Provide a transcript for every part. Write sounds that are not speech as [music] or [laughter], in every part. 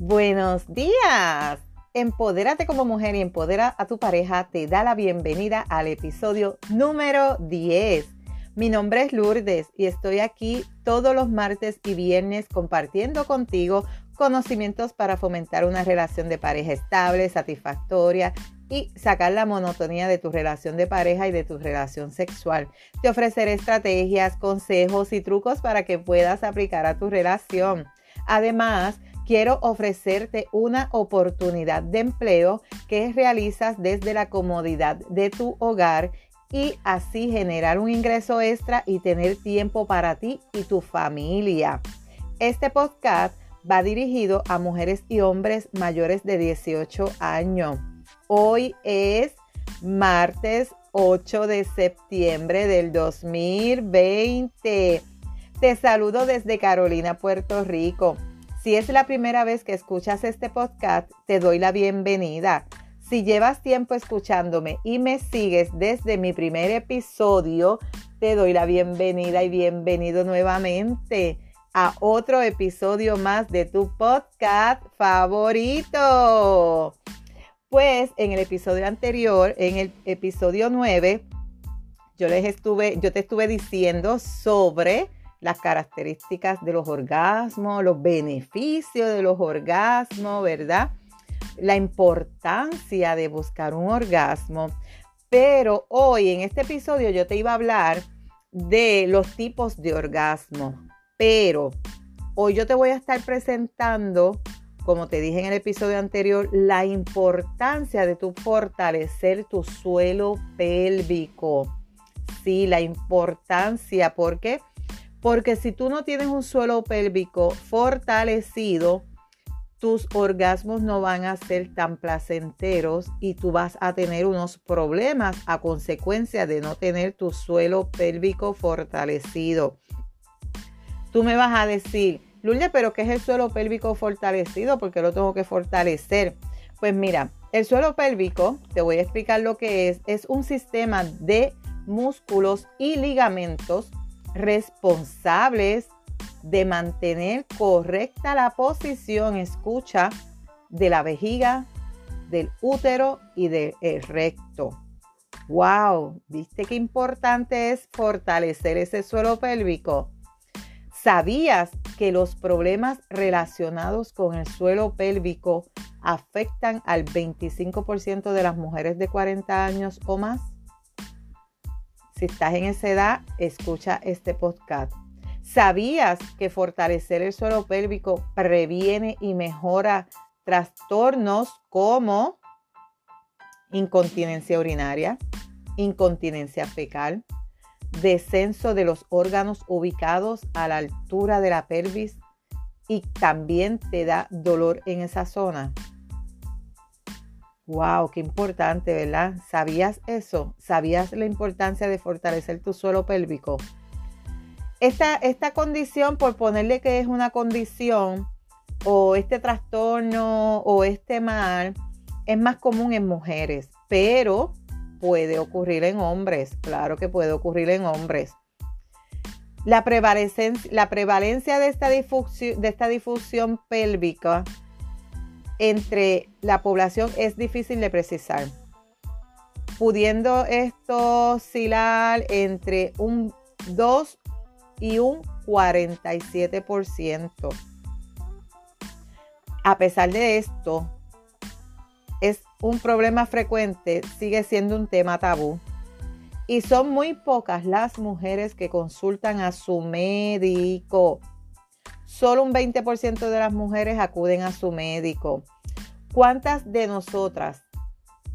Buenos días. Empodérate como mujer y empodera a tu pareja te da la bienvenida al episodio número 10. Mi nombre es Lourdes y estoy aquí todos los martes y viernes compartiendo contigo conocimientos para fomentar una relación de pareja estable, satisfactoria y sacar la monotonía de tu relación de pareja y de tu relación sexual. Te ofreceré estrategias, consejos y trucos para que puedas aplicar a tu relación. Además, quiero ofrecerte una oportunidad de empleo que realizas desde la comodidad de tu hogar y así generar un ingreso extra y tener tiempo para ti y tu familia. Este podcast va dirigido a mujeres y hombres mayores de 18 años. Hoy es martes 8 de septiembre del 2020. Te saludo desde Carolina, Puerto Rico. Si es la primera vez que escuchas este podcast, te doy la bienvenida. Si llevas tiempo escuchándome y me sigues desde mi primer episodio, te doy la bienvenida y bienvenido nuevamente a otro episodio más de tu podcast favorito. Pues en el episodio anterior, en el episodio 9, yo les estuve, yo te estuve diciendo sobre las características de los orgasmos, los beneficios de los orgasmos, ¿verdad? La importancia de buscar un orgasmo. Pero hoy en este episodio yo te iba a hablar de los tipos de orgasmo. Pero hoy yo te voy a estar presentando, como te dije en el episodio anterior, la importancia de tu fortalecer tu suelo pélvico. Sí, la importancia, porque porque si tú no tienes un suelo pélvico fortalecido, tus orgasmos no van a ser tan placenteros y tú vas a tener unos problemas a consecuencia de no tener tu suelo pélvico fortalecido. Tú me vas a decir, Lulia, pero ¿qué es el suelo pélvico fortalecido? Porque lo tengo que fortalecer. Pues mira, el suelo pélvico, te voy a explicar lo que es, es un sistema de músculos y ligamentos responsables de mantener correcta la posición, escucha, de la vejiga, del útero y del recto. ¡Wow! ¿Viste qué importante es fortalecer ese suelo pélvico? ¿Sabías que los problemas relacionados con el suelo pélvico afectan al 25% de las mujeres de 40 años o más? Si estás en esa edad, escucha este podcast. ¿Sabías que fortalecer el suelo pélvico previene y mejora trastornos como incontinencia urinaria, incontinencia fecal, descenso de los órganos ubicados a la altura de la pelvis y también te da dolor en esa zona? Wow, qué importante, ¿verdad? ¿Sabías eso? ¿Sabías la importancia de fortalecer tu suelo pélvico? Esta, esta condición, por ponerle que es una condición, o este trastorno, o este mal, es más común en mujeres, pero puede ocurrir en hombres. Claro que puede ocurrir en hombres. La prevalencia, la prevalencia de, esta difusión, de esta difusión pélvica entre la población es difícil de precisar, pudiendo esto oscilar entre un 2 y un 47%. A pesar de esto, es un problema frecuente, sigue siendo un tema tabú. Y son muy pocas las mujeres que consultan a su médico Solo un 20% de las mujeres acuden a su médico. ¿Cuántas de nosotras,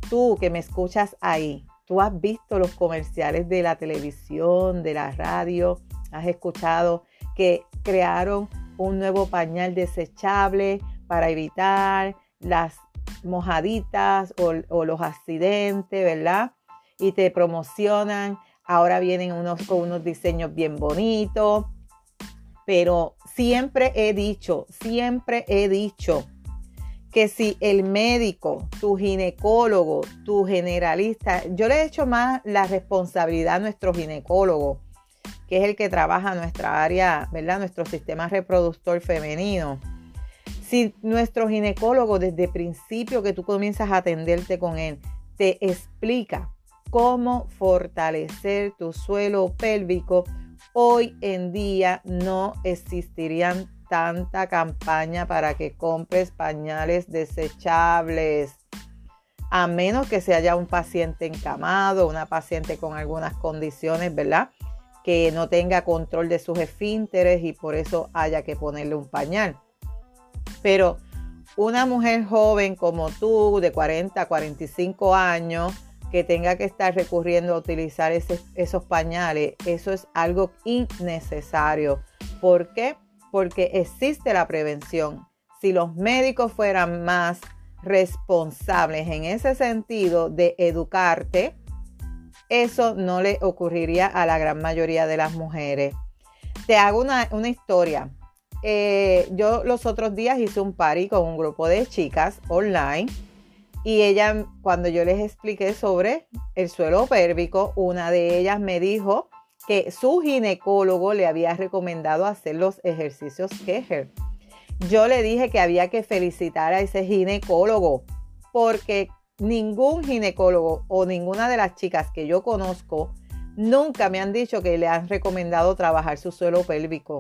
tú que me escuchas ahí, tú has visto los comerciales de la televisión, de la radio, has escuchado que crearon un nuevo pañal desechable para evitar las mojaditas o, los accidentes, ¿verdad? Y te promocionan. Ahora vienen unos con unos diseños bien bonitos pero siempre he dicho, siempre he dicho que si el médico, tu ginecólogo, tu generalista, yo le he hecho más la responsabilidad a nuestro ginecólogo, que es el que trabaja nuestra área, ¿verdad? Nuestro sistema reproductor femenino. Si nuestro ginecólogo desde el principio que tú comienzas a atenderte con él, te explica cómo fortalecer tu suelo pélvico, hoy en día no existirían tanta campaña para que compres pañales desechables. A menos que se haya un paciente encamado, una paciente con algunas condiciones, ¿verdad? Que no tenga control de sus esfínteres y por eso haya que ponerle un pañal. Pero una mujer joven como tú, de 40 45 años, que tenga que estar recurriendo a utilizar esos pañales, eso es algo innecesario. ¿Por qué? Porque existe la prevención. Si los médicos fueran más responsables en ese sentido de educarte, eso no le ocurriría a la gran mayoría de las mujeres. Te hago una, una historia. Eh, yo los otros días hice un party con un grupo de chicas online y ella, cuando yo les expliqué sobre el suelo pérvico, una de ellas me dijo que su ginecólogo le había recomendado hacer los ejercicios Kegel. Yo le dije que había que felicitar a ese ginecólogo porque ningún ginecólogo o ninguna de las chicas que yo conozco nunca me han dicho que le han recomendado trabajar su suelo pélvico.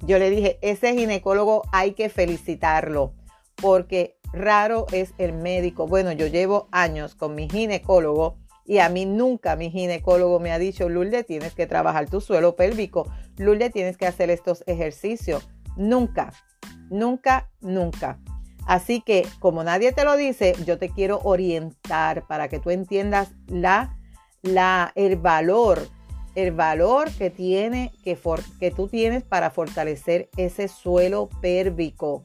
Yo le dije, ese ginecólogo hay que felicitarlo porque raro es el médico. Bueno, yo llevo años con mi ginecólogo y a mí nunca mi ginecólogo me ha dicho, Lourdes, tienes que trabajar tu suelo pélvico. Lourdes, tienes que hacer estos ejercicios. Nunca, nunca, nunca. Así que como nadie te lo dice, yo te quiero orientar para que tú entiendas la, la, el valor el valor que tiene que, que tú tienes para fortalecer ese suelo pérvico.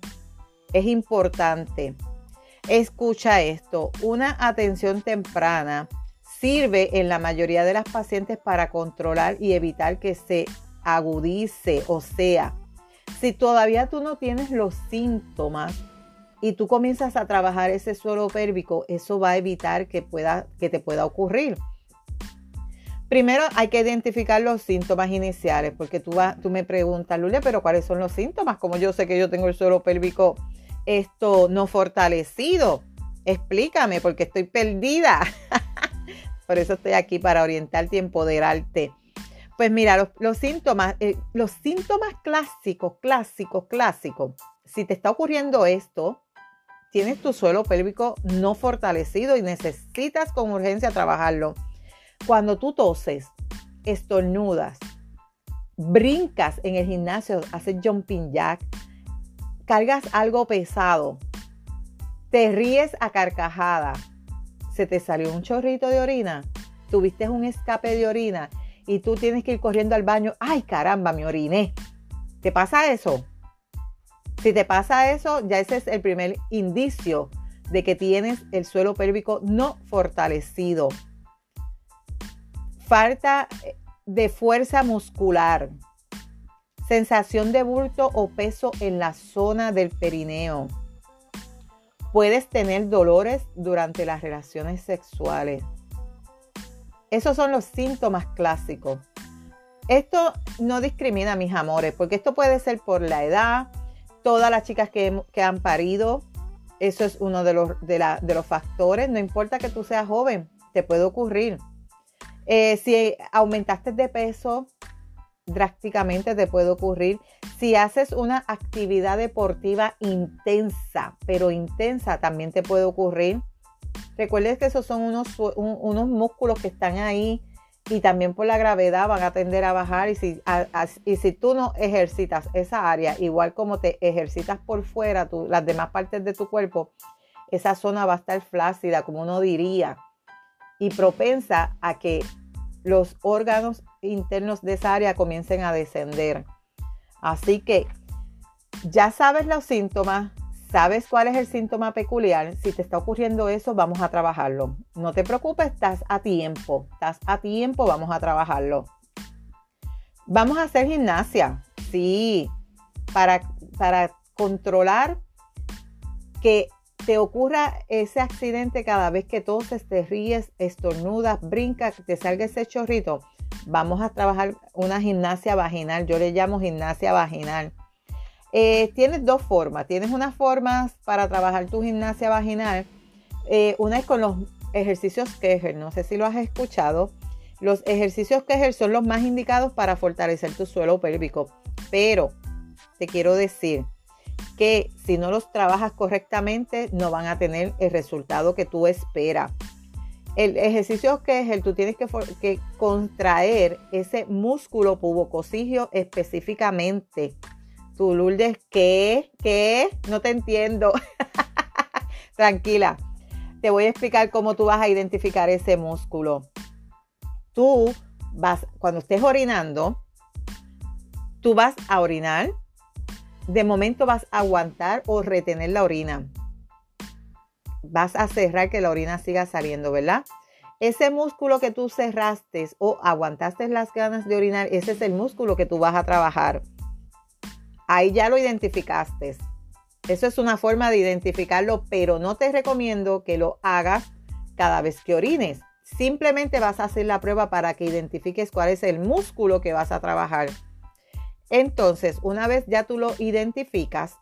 Es importante. Escucha esto, una atención temprana sirve en la mayoría de las pacientes para controlar y evitar que se agudice, o sea, si todavía tú no tienes los síntomas y tú comienzas a trabajar ese suelo pérvico, eso va a evitar que, pueda, que te pueda ocurrir. Primero hay que identificar los síntomas iniciales, porque tú, tú me preguntas, Lulia, pero ¿cuáles son los síntomas? Como yo sé que yo tengo el suelo pélvico esto no fortalecido. Explícame, porque estoy perdida. [laughs] Por eso estoy aquí para orientarte y empoderarte. Pues mira, los, síntomas, eh, los síntomas clásicos, clásicos, clásicos. Si te está ocurriendo esto, tienes tu suelo pélvico no fortalecido y necesitas con urgencia trabajarlo cuando tú toses, estornudas, brincas en el gimnasio, haces jumping jack, cargas algo pesado, te ríes a carcajada, se te salió un chorrito de orina, tuviste un escape de orina y tú tienes que ir corriendo al baño, ay caramba, me oriné. ¿Te pasa eso? Si te pasa eso, ya ese es el primer indicio de que tienes el suelo pélvico no fortalecido falta de fuerza muscular, sensación de bulto o peso en la zona del perineo. Puedes tener dolores durante las relaciones sexuales. Esos son los síntomas clásicos. Esto no discrimina, mis amores, porque esto puede ser por la edad, todas las chicas que, han parido, eso es uno de los, de los factores, no importa que tú seas joven, te puede ocurrir. Eh, si aumentaste de peso, drásticamente te puede ocurrir. Si haces una actividad deportiva intensa, pero intensa, también te puede ocurrir. Recuerdes que esos son unos, unos músculos que están ahí y también por la gravedad van a tender a bajar y si, y si tú no ejercitas esa área, igual como te ejercitas por fuera, las demás partes de tu cuerpo, esa zona va a estar flácida, como uno diría, y propensa a que los órganos internos de esa área comiencen a descender. Así que ya sabes los síntomas, sabes cuál es el síntoma peculiar. Si te está ocurriendo eso, vamos a trabajarlo. No te preocupes, estás a tiempo. Estás a tiempo, vamos a trabajarlo. Vamos a hacer gimnasia, sí, para, para controlar que te ocurra ese accidente cada vez que toses, te ríes, estornudas, brincas, te salga ese chorrito, vamos a trabajar una gimnasia vaginal. Yo le llamo gimnasia vaginal. Eh, tienes dos formas. Tienes unas formas para trabajar tu gimnasia vaginal. Eh, una es con los ejercicios Kegel. No sé si lo has escuchado. Los ejercicios Kegel son los más indicados para fortalecer tu suelo pélvico. Pero te quiero decir que si no los trabajas correctamente, no van a tener el resultado que tú esperas. El ejercicio Kegel, tú tienes que, que contraer ese músculo pubocosigio específicamente Tú, Lourdes, ¿qué? ¿Qué? No te entiendo. [laughs] Tranquila. Te voy a explicar cómo tú vas a identificar ese músculo. Tú vas, cuando estés orinando, tú vas a orinar. De momento vas a aguantar o retener la orina. Vas a cerrar que la orina siga saliendo, ¿verdad? Ese músculo que tú cerraste o aguantaste las ganas de orinar, ese es el músculo que tú vas a trabajar. Ahí ya lo identificaste. Eso es una forma de identificarlo, pero no te recomiendo que lo hagas cada vez que orines. Simplemente vas a hacer la prueba para que identifiques cuál es el músculo que vas a trabajar. Entonces, una vez ya tú lo identificas,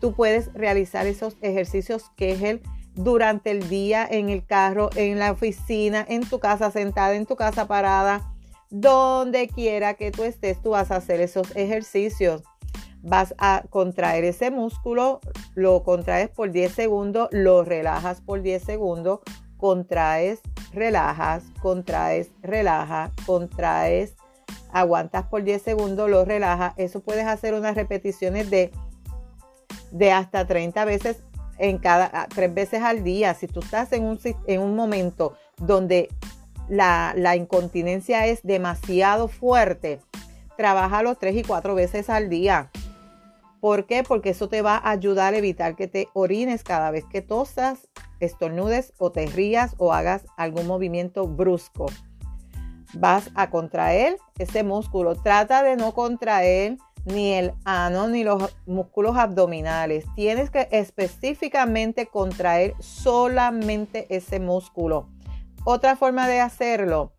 tú puedes realizar esos ejercicios Kegel durante el día en el carro, en la oficina, en tu casa sentada, en tu casa parada, donde quiera que tú estés, tú vas a hacer esos ejercicios. Vas a contraer ese músculo, lo contraes por 10 segundos, lo relajas por 10 segundos, contraes, relajas, contraes, relajas, contraes, aguantas por 10 segundos, lo relajas. Eso puedes hacer unas repeticiones de, de hasta 30 veces en cada, tres veces al día. Si tú estás en un, en un momento donde la, la incontinencia es demasiado fuerte, trabájalo tres y cuatro veces al día. ¿Por qué? Porque eso te va a ayudar a evitar que te orines cada vez que tosas, estornudes o te rías o hagas algún movimiento brusco. Vas a contraer ese músculo. Trata de no contraer ni el ano ni los músculos abdominales. Tienes que específicamente contraer solamente ese músculo. Otra forma de hacerlo.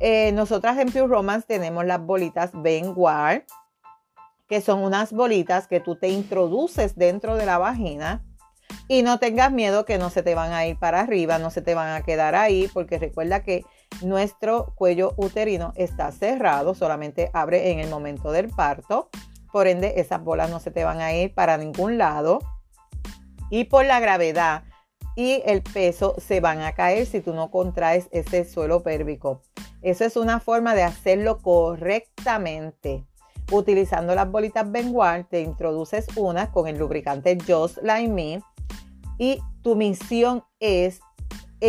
Eh, nosotras en Pure Romance tenemos las bolitas Benguard que son unas bolitas que tú te introduces dentro de la vagina y no tengas miedo que no se te van a ir para arriba, no se te van a quedar ahí, porque recuerda que nuestro cuello uterino está cerrado, solamente abre en el momento del parto. Por ende, esas bolas no se te van a ir para ningún lado. Y por la gravedad y el peso se van a caer si tú no contraes ese suelo pélvico. Eso es una forma de hacerlo correctamente. Utilizando las bolitas Benguard, te introduces una con el lubricante Just Like Me y tu misión es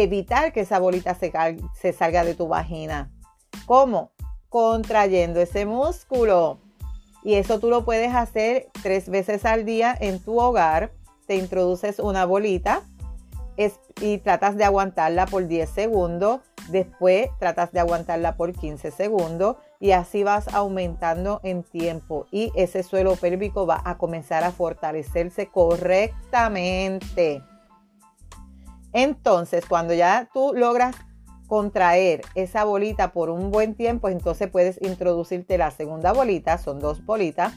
evitar que esa bolita se, salga de tu vagina. ¿Cómo? Contrayendo ese músculo. Y eso tú lo puedes hacer tres veces al día en tu hogar. Te introduces una bolita y tratas de aguantarla por 10 segundos. Después tratas de aguantarla por 15 segundos y así vas aumentando en tiempo y ese suelo pélvico va a comenzar a fortalecerse correctamente. Entonces, cuando ya tú logras contraer esa bolita por un buen tiempo, entonces puedes introducirte la segunda bolita, son dos bolitas,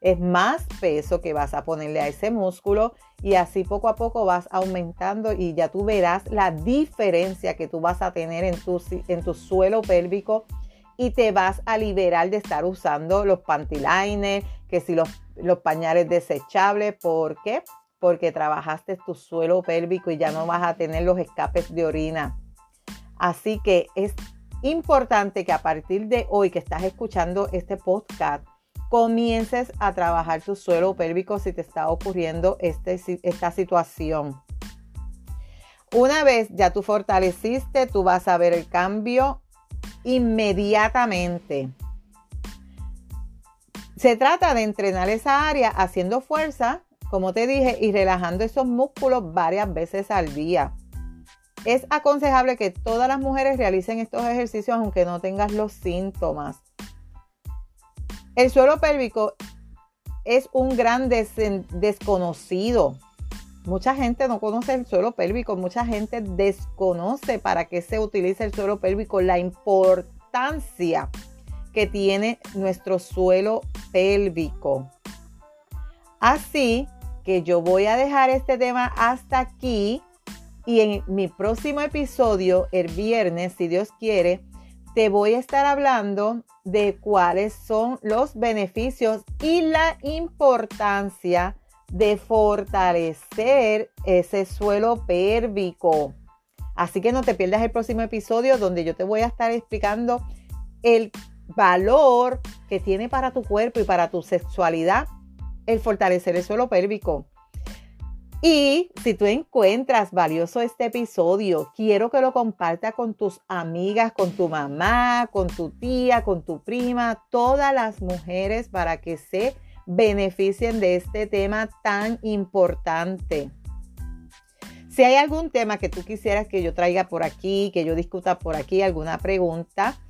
es más peso que vas a ponerle a ese músculo y así poco a poco vas aumentando y ya tú verás la diferencia que tú vas a tener en tu, en tu suelo pélvico y te vas a liberar de estar usando los panty liners, que si los, pañales desechables. ¿Por qué? Trabajaste tu suelo pélvico y ya no vas a tener los escapes de orina. Así que es importante que a partir de hoy que estás escuchando este podcast, comiences a trabajar tu suelo pélvico si te está ocurriendo este, esta situación. Una vez ya tú fortaleciste, tú vas a ver el cambio inmediatamente. Se trata de entrenar esa área haciendo fuerza, como te dije, y relajando esos músculos varias veces al día. Es aconsejable que todas las mujeres realicen estos ejercicios aunque no tengas los síntomas. El suelo pélvico es un gran desconocido Mucha gente no conoce el suelo pélvico, mucha gente desconoce para qué se utiliza el suelo pélvico, la importancia que tiene nuestro suelo pélvico. Así que yo voy a dejar este tema hasta aquí y en mi próximo episodio, el viernes, si Dios quiere, te voy a estar hablando de cuáles son los beneficios y la importancia de fortalecer ese suelo pérvico. Así que no te pierdas el próximo episodio donde yo te voy a estar explicando el valor que tiene para tu cuerpo y para tu sexualidad el fortalecer el suelo pélvico. Y si tú encuentras valioso este episodio, quiero que lo compartas con tus amigas, con tu mamá, con tu tía, con tu prima, todas las mujeres para que se beneficien de este tema tan importante. Si hay algún tema que tú quisieras que yo traiga por aquí, que yo discuta por aquí, alguna pregunta,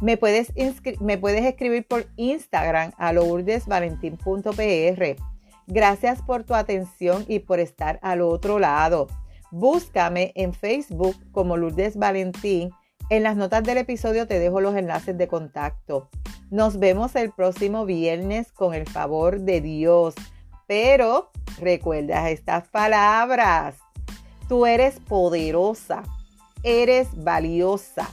me puedes, me puedes escribir por Instagram a lourdesvalentín.pr. Gracias por tu atención y por estar al otro lado. Búscame en Facebook como Lourdes Valentín. En las notas del episodio te dejo los enlaces de contacto. Nos vemos el próximo viernes con el favor de Dios. Pero recuerda estas palabras. Tú eres poderosa, eres valiosa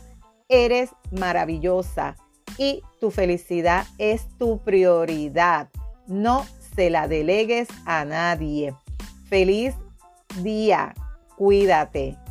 eres maravillosa y tu felicidad es tu prioridad. No se la delegues a nadie. Feliz día. Cuídate.